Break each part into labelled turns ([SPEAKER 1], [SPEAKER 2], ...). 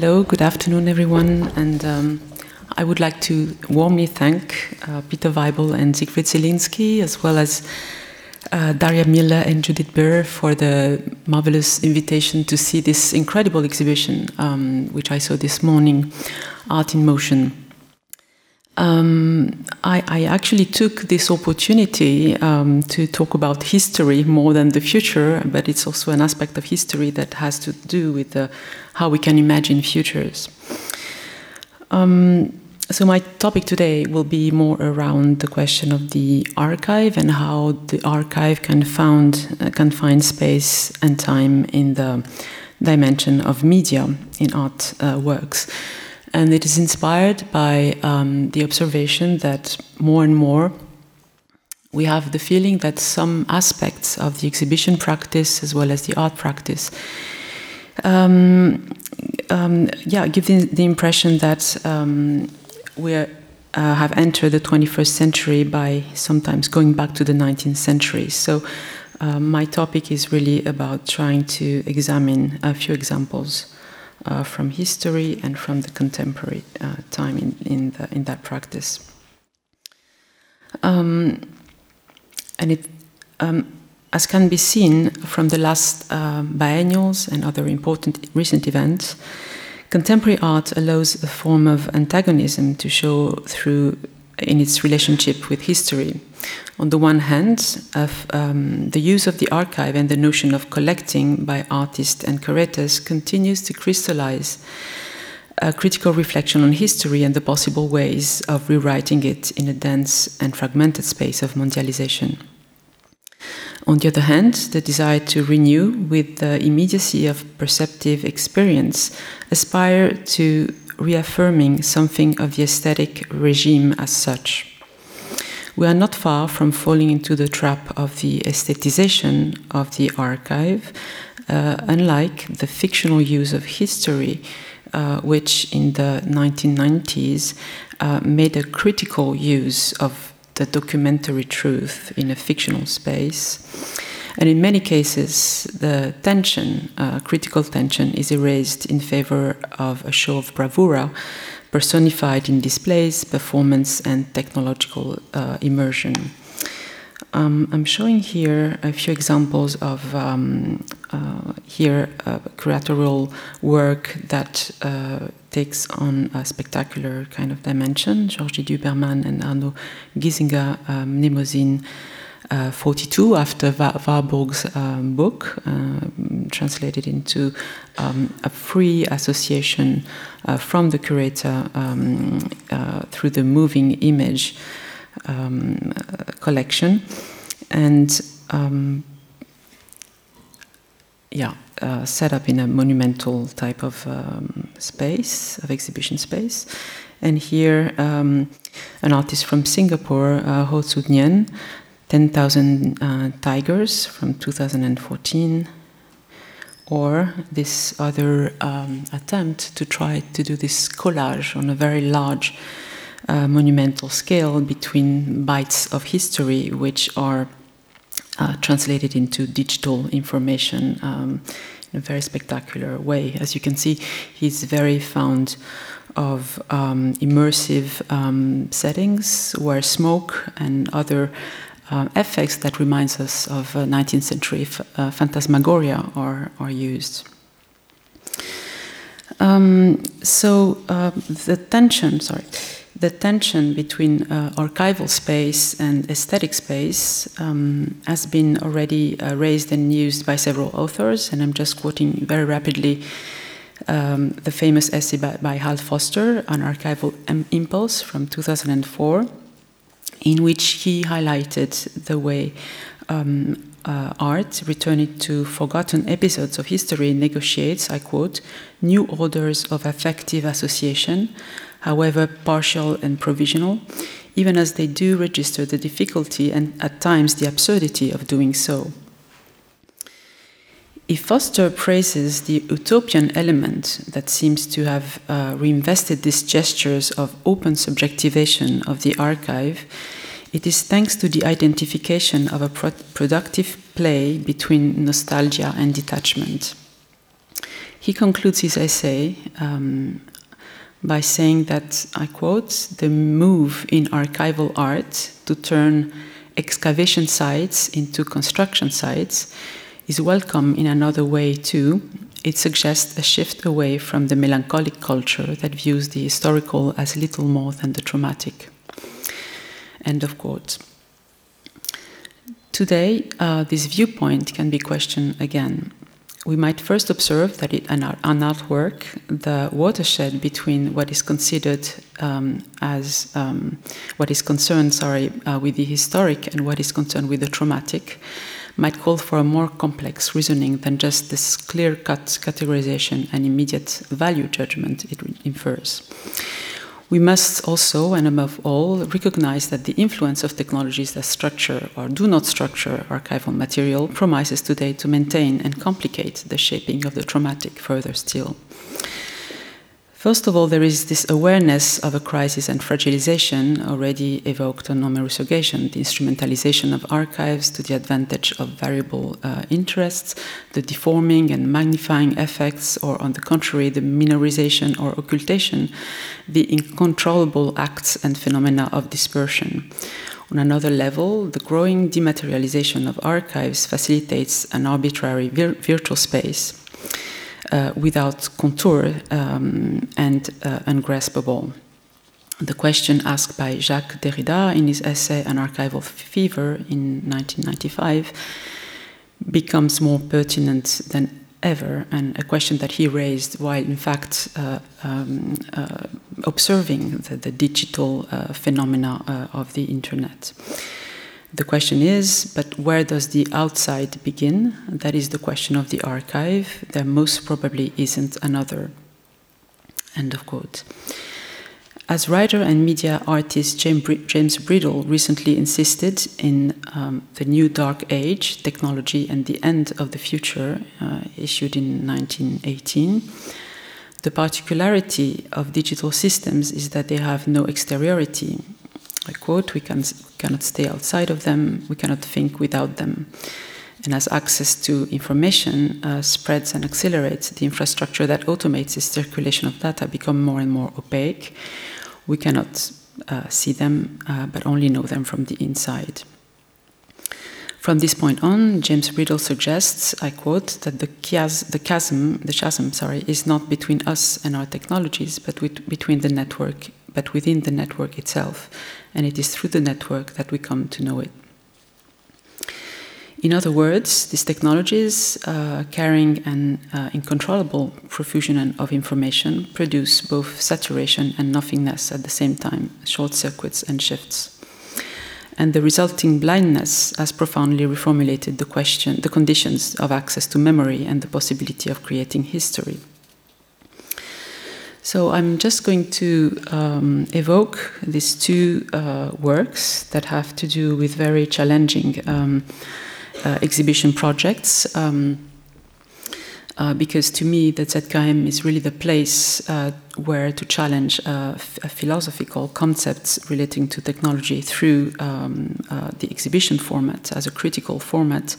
[SPEAKER 1] Hello, good afternoon, everyone, and um, I would like to warmly thank uh, Peter Weibel and Siegfried Zielinski, as well as uh, Daria Miller and Judith Burr for the marvelous invitation to see this incredible exhibition, um, which I saw this morning, Art in Motion. Um, I, I, actually took this opportunity um, to talk about history more than the future, but it's also an aspect of history that has to do with uh, how we can imagine futures. Um, so, my topic today will be more around the question of the archive and how the archive can, found, uh, can find space and time in the dimension of media in art uh, works. And it is inspired by um, the observation that more and more we have the feeling that some aspects of the exhibition practice as well as the art practice um, um, yeah, give the, the impression that um, we uh, have entered the 21st century by sometimes going back to the 19th century. So, uh, my topic is really about trying to examine a few examples uh, from history and from the contemporary uh, time in, in, the, in, that practice. Um, and it, um, as can be seen from the last uh, biennials and other important recent events, contemporary art allows a form of antagonism to show through in its relationship with history. On the one hand, of, um, the use of the archive and the notion of collecting by artists and curators continues to crystallize a critical reflection on history and the possible ways of rewriting it in a dense and fragmented space of mondialization. On the other hand, the desire to renew with the immediacy of perceptive experience aspire to reaffirming something of the aesthetic regime as such. We are not far from falling into the trap of the aestheticization of the archive, uh, unlike the fictional use of history, uh, which in the 1990s uh, made a critical use of the documentary truth in a fictional space. And in many cases, the tension, uh, critical tension, is erased in favor of a show of bravura personified in displays, performance, and technological uh, immersion. Um, I'm showing here a few examples of um, uh, here uh, curatorial work that uh, takes on a spectacular kind of dimension. Georges Didi-Huberman and Arno Gisinger, um, uh, 42, after Warburg's um, book, uh, translated into um, a free association uh, from the curator um, uh, through the moving image um, collection. And um, yeah, uh, set up in a monumental type of um, space, of exhibition space. And here, um, an artist from Singapore, uh, Ho Tzu Nyen, 10,000 uh, Tigers from 2014, or this other um, attempt to try to do this collage on a very large uh, monumental scale between bites of history, which are uh, translated into digital information um, in a very spectacular way. As you can see, he's very fond of um, immersive um, settings where smoke and other uh, effects that reminds us of uh, 19th century uh, phantasmagoria are, are used. Um, so uh, the tension, sorry, the tension between uh, archival space and aesthetic space um, has been already uh, raised and used by several authors, and I'm just quoting very rapidly um, the famous essay by, by, Hal Foster on archival impulse from 2004, in which he highlighted the way um, uh, art, returning to forgotten episodes of history, negotiates, I quote, new orders of affective association however partial and provisional, even as they do register the difficulty and at times the absurdity of doing so. If Foster praises the utopian element that seems to have uh, reinvested these gestures of open subjectivation of the archive, it is thanks to the identification of a pro productive play between nostalgia and detachment. He concludes his essay um, by saying that, I quote, the move in archival art to turn excavation sites into construction sites is welcome in another way too. It suggests a shift away from the melancholic culture that views the historical as little more than the traumatic. End of quote. Today, uh, this viewpoint can be questioned again. We might first observe that in an, artwork, the watershed between what is considered um, as um, what is concerned, sorry, uh, with the historic and what is concerned with the traumatic, might call for a more complex reasoning than just this clear cut categorization and immediate value judgment it infers. We must also, and above all, recognize that the influence of technologies that structure or do not structure archival material promises today to maintain and complicate the shaping of the traumatic further still. First of all, there is this awareness of a crisis and fragilization already evoked on numerous occasions the instrumentalization of archives to the advantage of variable uh, interests, the deforming and magnifying effects, or on the contrary, the minorization or occultation, the uncontrollable acts and phenomena of dispersion. On another level, the growing dematerialization of archives facilitates an arbitrary vir virtual space uh, without contour um, and uh, ungraspable. The question asked by Jacques Derrida in his essay An Archival Fever in 1995 becomes more pertinent than ever, and a question that he raised while, in fact, uh, um, uh, observing the, the digital uh, phenomena uh, of the internet. The question is, but where does the outside begin? That is the question of the archive. There most probably isn't another. End of quote. As writer and media artist James Bridle recently insisted in um, The New Dark Age Technology and the End of the Future, uh, issued in 1918, the particularity of digital systems is that they have no exteriority, I quote, we can, cannot stay outside of them, we cannot think without them. And as access to information uh, spreads and accelerates, the infrastructure that automates the circulation of data become more and more opaque. We cannot uh, see them, uh, but only know them from the inside. From this point on, James Bridle suggests, I quote, that the, chias, the chasm, the chasm, sorry, is not between us and our technologies, but with, between the network, but within the network itself, and it is through the network that we come to know it. In other words, these technologies, uh, carrying an uh, uncontrollable profusion of information, produce both saturation and nothingness at the same time, short circuits and shifts. And the resulting blindness has profoundly reformulated the question, the conditions of access to memory and the possibility of creating history. So I'm just going to um, evoke these two uh, works that have to do with very challenging um, uh, exhibition projects. Um, uh, because to me, the ZKM is really the place uh, where to challenge uh, philosophical concepts relating to technology through um, uh, the exhibition format as a critical format.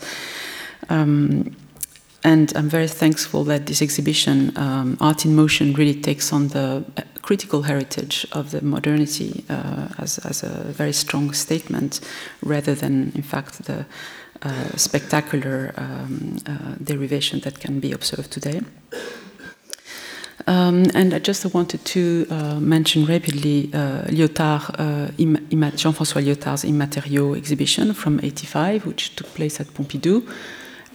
[SPEAKER 1] Um, and I'm very thankful that this exhibition, um, Art in Motion, really takes on the uh, critical heritage of the modernity uh, as, as, a very strong statement, rather than, in fact, the uh, spectacular um, uh, derivation that can be observed today. Um, and I just wanted to uh, mention rapidly uh, Lyotard, uh, Jean-François Lyotard's Immatériaux exhibition from 85, which took place at Pompidou,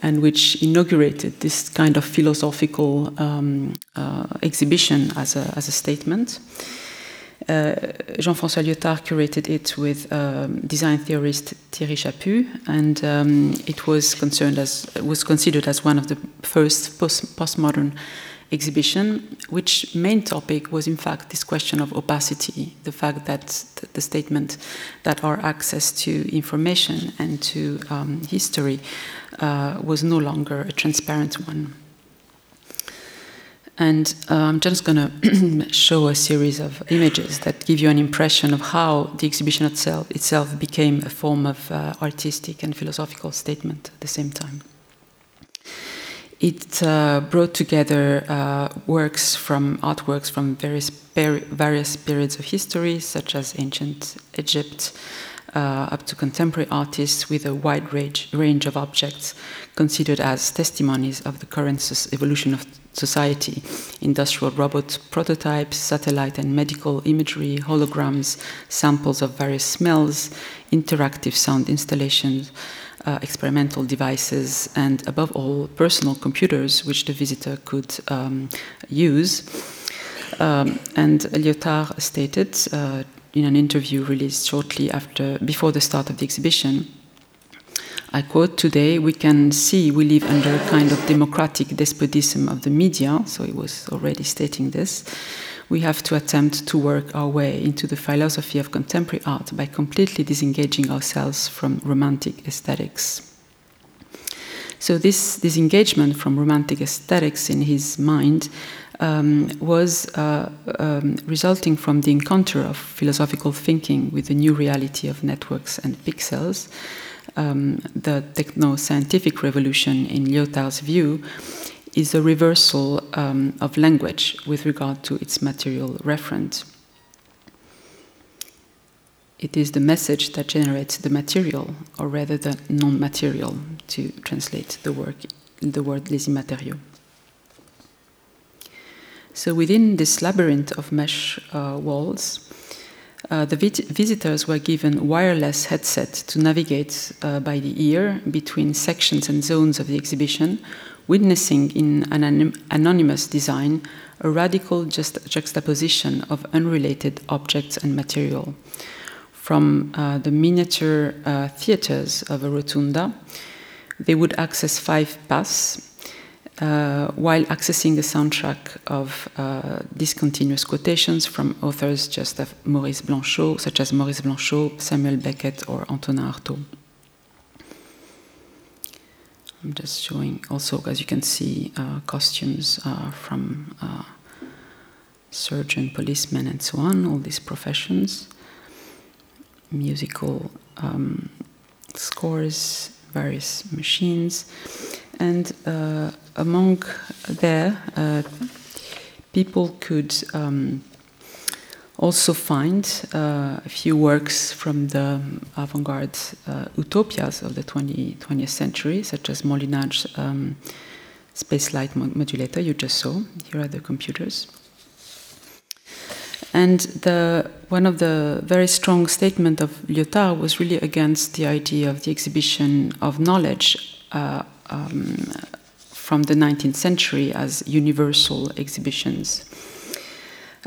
[SPEAKER 1] and which inaugurated this kind of philosophical um, uh, exhibition as a, as a statement. Uh, Jean-François Lyotard curated it with um, design theorist Thierry Chaput, and um, it was concerned as was considered as one of the first post postmodern exhibition, which main topic was in fact this question of opacity, the fact that the statement that our access to information and to um, history uh, was no longer a transparent one. And uh, I'm just going to show a series of images that give you an impression of how the exhibition itself, itself became a form of uh, artistic and philosophical statement at the same time. It uh, brought together uh, works from artworks from various, various periods of history, such as ancient Egypt, up to contemporary artists with a wide range, range of objects considered as testimonies of the current evolution of society industrial robot prototypes, satellite and medical imagery, holograms, samples of various smells, interactive sound installations. Uh, experimental devices, and above all, personal computers which the visitor could um, use. Um, and Lyotard stated uh, in an interview released shortly after, before the start of the exhibition. I quote, Today we can see we live under a kind of democratic despotism of the media, so he was already stating this. We have to attempt to work our way into the philosophy of contemporary art by completely disengaging ourselves from romantic aesthetics. So, this disengagement from romantic aesthetics in his mind um, was uh, um, resulting from the encounter of philosophical thinking with the new reality of networks and pixels. Um, the techno scientific revolution, in Lyotard's view, is a reversal um, of language with regard to its material referent. It is the message that generates the material, or rather the non material, to translate the, work, the word les immatériaux. So within this labyrinth of mesh uh, walls, uh, the visitors were given wireless headsets to navigate uh, by the ear between sections and zones of the exhibition, witnessing in an anonymous design a radical just juxtaposition of unrelated objects and material. From uh, the miniature uh, theaters of a rotunda, they would access five paths uh, while accessing the soundtrack of uh, discontinuous quotations from authors just of Maurice Blanchot, such as Maurice Blanchot, Samuel Beckett, or Antonin Artaud. I'm just showing also, as you can see, uh, costumes uh, from uh, surgeon, policemen, and so on, all these professions, musical um, scores, various machines. And uh, among there, uh, people could um, also find uh, a few works from the avant-garde uh, utopias of the 20, 20th century, such as Moholy-Nagy's um, space light modulator you just saw. Here are the computers. And the, one of the very strong statements of Lyotard was really against the idea of the exhibition of knowledge uh, um, from the 19th century as universal exhibitions.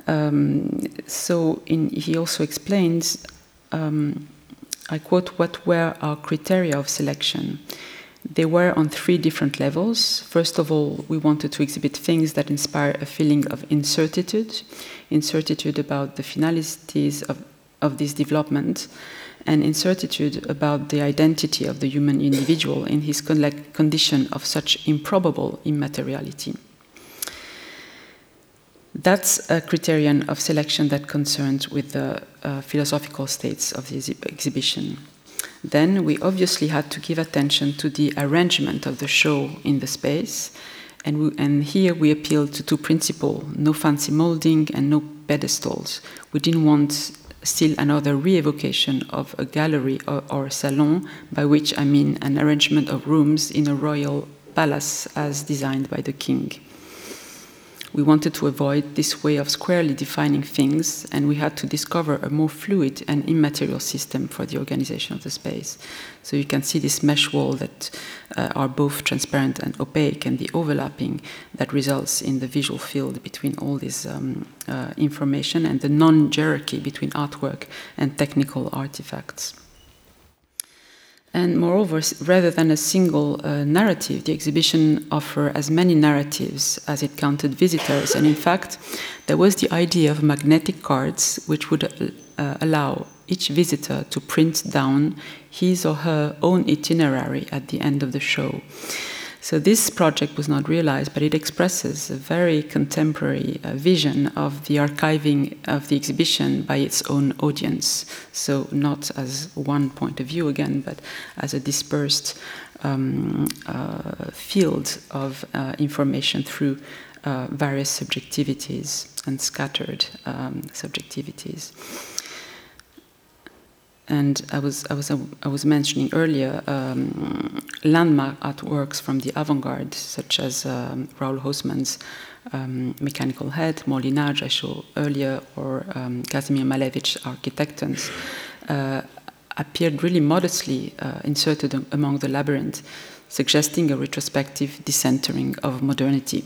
[SPEAKER 1] Um, so in, he also explains, um, I quote, what were our criteria of selection? They were on three different levels. First of all, we wanted to exhibit things that inspire a feeling of incertitude, incertitude about the finalities of, of this development, and incertitude about the identity of the human individual in his condition of such improbable immateriality. That's a criterion of selection that concerns with the uh, philosophical states of the exhibition. Then we obviously had to give attention to the arrangement of the show in the space, and, we, and here we appealed to two principles no fancy molding and no pedestals. We didn't want still another re-evocation of a gallery or, or salon, by which I mean an arrangement of rooms in a royal palace as designed by the king. We wanted to avoid this way of squarely defining things, and we had to discover a more fluid and immaterial system for the organization of the space. So you can see this mesh wall that uh, are both transparent and opaque, and the overlapping that results in the visual field between all this um, uh, information and the non jerarchy between artwork and technical artifacts. And moreover, rather than a single uh, narrative, the exhibition offered as many narratives as it counted visitors. And in fact, there was the idea of magnetic cards which would uh, allow each visitor to print down his or her own itinerary at the end of the show. So this project was not realized, but it expresses a very contemporary uh, vision of the archiving of the exhibition by its own audience. So not as one point of view again, but as a dispersed um, uh, field of uh, information through uh, various subjectivities and scattered um, subjectivities. And I was, I was, I was mentioning earlier um, landmark artworks from the avant-garde, such as um, Raoul Hausmann's um, Mechanical Head, Moholy-Nagy I showed earlier, or um, Kazimir Malevich's Architectons, uh, appeared really modestly uh, inserted among the labyrinth, suggesting a retrospective decentering of modernity.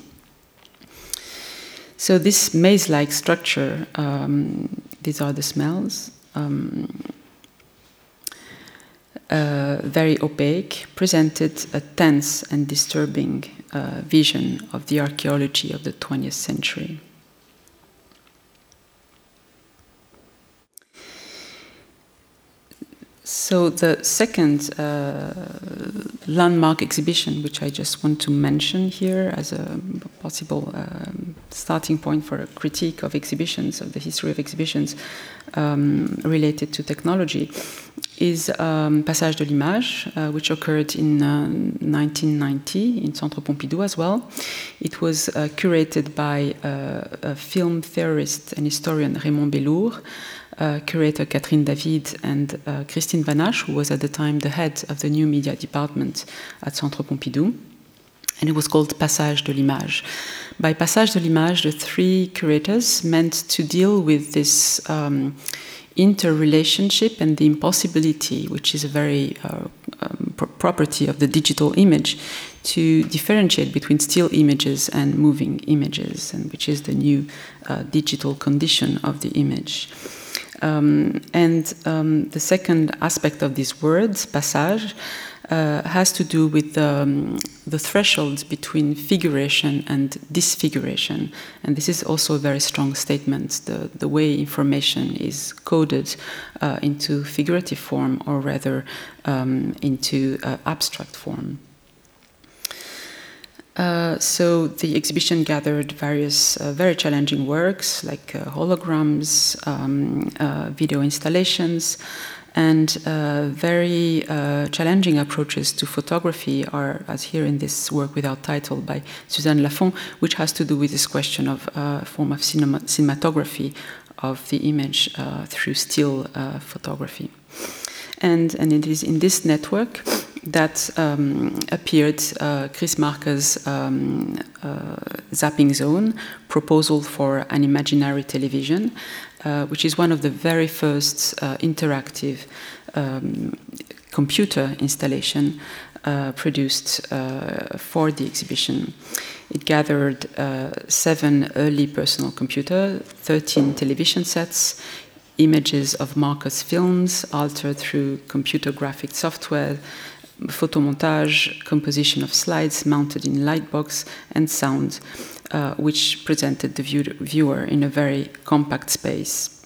[SPEAKER 1] So this maze-like structure, um, these are the smells, um, uh, very opaque, presented a tense and disturbing uh, vision of the archaeology of the 20th century. So the second uh, landmark exhibition, which I just want to mention here as a possible um, starting point for a critique of exhibitions, of the history of exhibitions um, related to technology, is um, Passage de l'Image, uh, which occurred in uh, 1990 in Centre Pompidou as well. It was uh, curated by uh, a film theorist and historian Raymond Bellour uh, curator Catherine David and uh, Christine Van Assche, who was at the time the head of the new media department at Centre Pompidou. And it was called Passage de l'Image. By Passage de l'Image, the three curators meant to deal with this um, interrelationship and the impossibility, which is a very uh, um, pro property of the digital image, to differentiate between still images and moving images, and which is the new uh, digital condition of the image. Um, and um, the second aspect of these words, passage, uh, has to do with um, the thresholds between figuration and disfiguration. And this is also a very strong statement the, the way information is coded uh, into figurative form or rather um, into uh, abstract form. Uh, so the exhibition gathered various uh, very challenging works like uh, holograms, um, uh, video installations, and uh, very uh, challenging approaches to photography are, as here in this work without title by Suzanne Lafont, which has to do with this question of a form of cinema cinematography of the image uh, through still photography. And, and it is in this network that um, appeared uh, Chris Marker's um, uh, Zapping Zone proposal for an imaginary television, uh, which is one of the very first uh, interactive um, computer installation uh, produced uh, for the exhibition. It gathered seven early personal computers, 13 television sets, images of Marker's films altered through computer graphic software, photomontage, composition of slides mounted in Lightbox, and sound, uh, which presented the view viewer in a very compact space.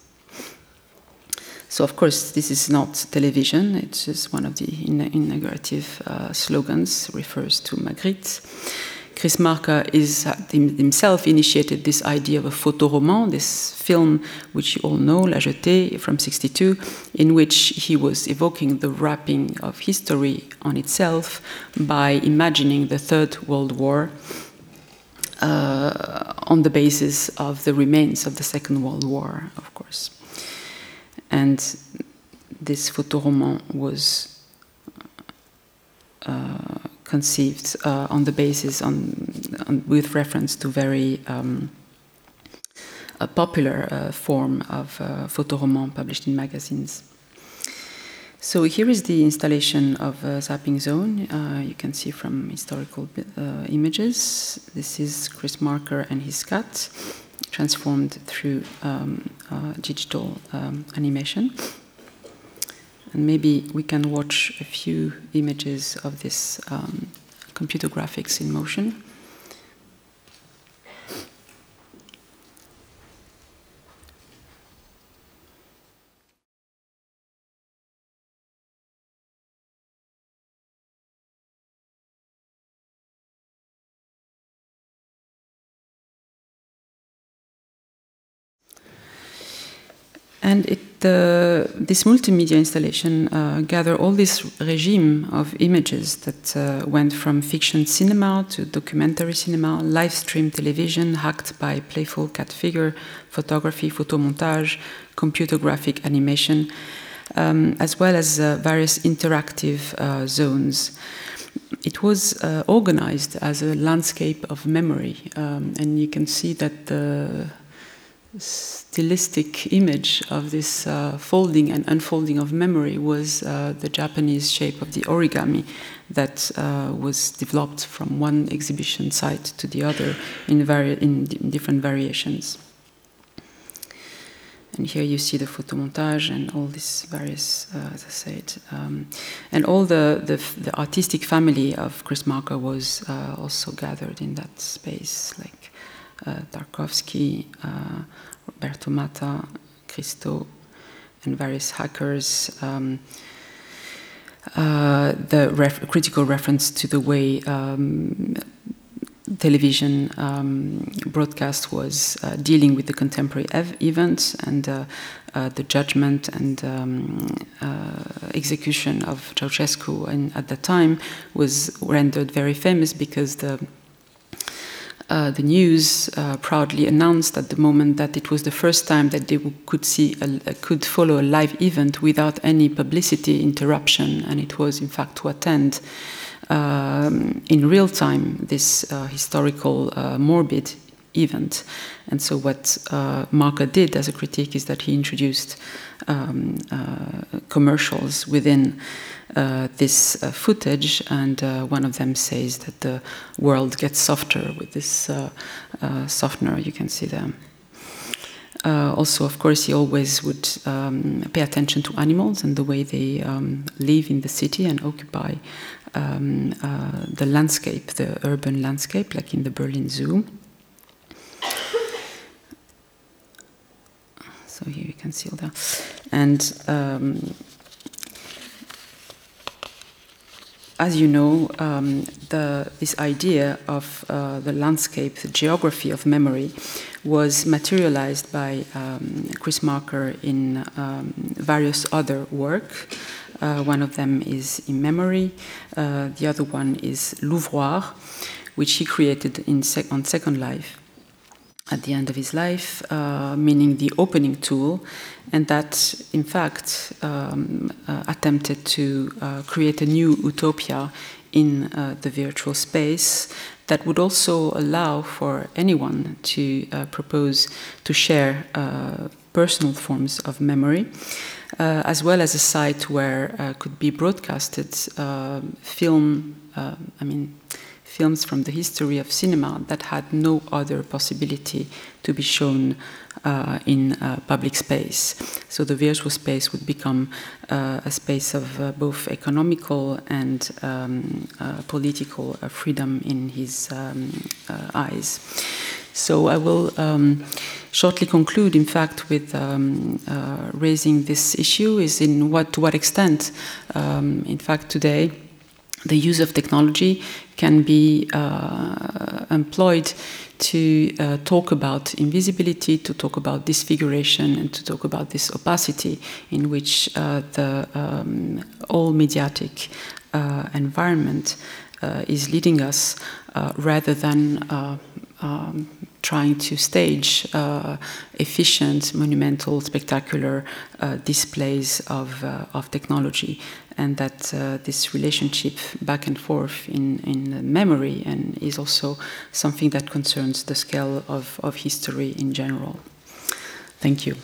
[SPEAKER 1] So, of course, this is not television, it's just one of the inaugurative uh, slogans, refers to Magritte. Chris Marker is himself initiated this idea of a photoroman, this film which you all know, La Jetée from 62, in which he was evoking the wrapping of history on itself by imagining the Third World War uh, on the basis of the remains of the Second World War, of course. And this photoroman was uh, conceived uh, on the basis on, on, with reference to very um, a popular uh, form of uh, photoroman published in magazines. So here is the installation of zapping zone. Uh, you can see from historical uh, images. This is Chris Marker and his cat, transformed through um, digital um, animation. And maybe we can watch a few images of this um, computer graphics in motion. And it uh, this multimedia installation uh, gathered all this regime of images that uh, went from fiction cinema to documentary cinema, live stream television, hacked by playful cat figure, photography, photomontage, computer graphic animation, um, as well as uh, various interactive uh, zones. It was uh, organized as a landscape of memory, um, and you can see that the stylistic image of this uh, folding and unfolding of memory was uh, the Japanese shape of the origami that uh, was developed from one exhibition site to the other in, vari- in, different variations. And here you see the photomontage and all these various, uh, as I said, um, and all the, the, the, artistic family of Chris Marker was uh, also gathered in that space, like Tarkovsky, uh, Roberto Matta, Christo, and various hackers. Um, uh, the ref- critical reference to the way um, television um, broadcast was uh, dealing with the contemporary ev- events and uh, uh, the judgment and um, uh, execution of Ceausescu and at that time was rendered very famous because the uh, the news uh, proudly announced at the moment that it was the first time that they could see a, could follow a live event without any publicity interruption, and it was in fact to attend um, in real time this uh, historical uh, morbid event. And so, what uh, Marker did as a critique is that he introduced um, uh, commercials within uh, this uh, footage, and uh, one of them says that the world gets softer with this uh, softener. You can see them. also, of course, he always would um, pay attention to animals and the way they um, live in the city and occupy um, the landscape, the urban landscape, like in the Berlin Zoo. So here you can see all that. And um, as you know, um, the, this idea of uh, the landscape, the geography of memory, was materialized by um, Chris Marker in um, various other work. Uh, one of them is Immemory, uh, the other one is L'Ouvroir, which he created in sec- on Second Life at the end of his life, uh, meaning the opening tool, and that in fact um, uh, attempted to uh, create a new utopia in uh, the virtual space that would also allow for anyone to uh, propose to share uh, personal forms of memory. as well as a site where could be broadcasted film, I mean, films from the history of cinema that had no other possibility to be shown uh, in uh, public space. So the virtual space would become uh, a space of uh, both economical and um, uh, political freedom in his um, eyes. So I will um, shortly conclude, in fact, with um, raising this issue: is in what to what extent, um, in fact, today the use of technology can be uh, employed to uh, talk about invisibility, to talk about disfiguration, and to talk about this opacity in which uh, the um, all mediatic uh, environment uh, is leading us, uh, rather than um, trying to stage uh, efficient, monumental, spectacular uh, displays of, uh, of technology, and that uh, this relationship back and forth in, in memory and is also something that concerns the scale of, of history in general. Thank you.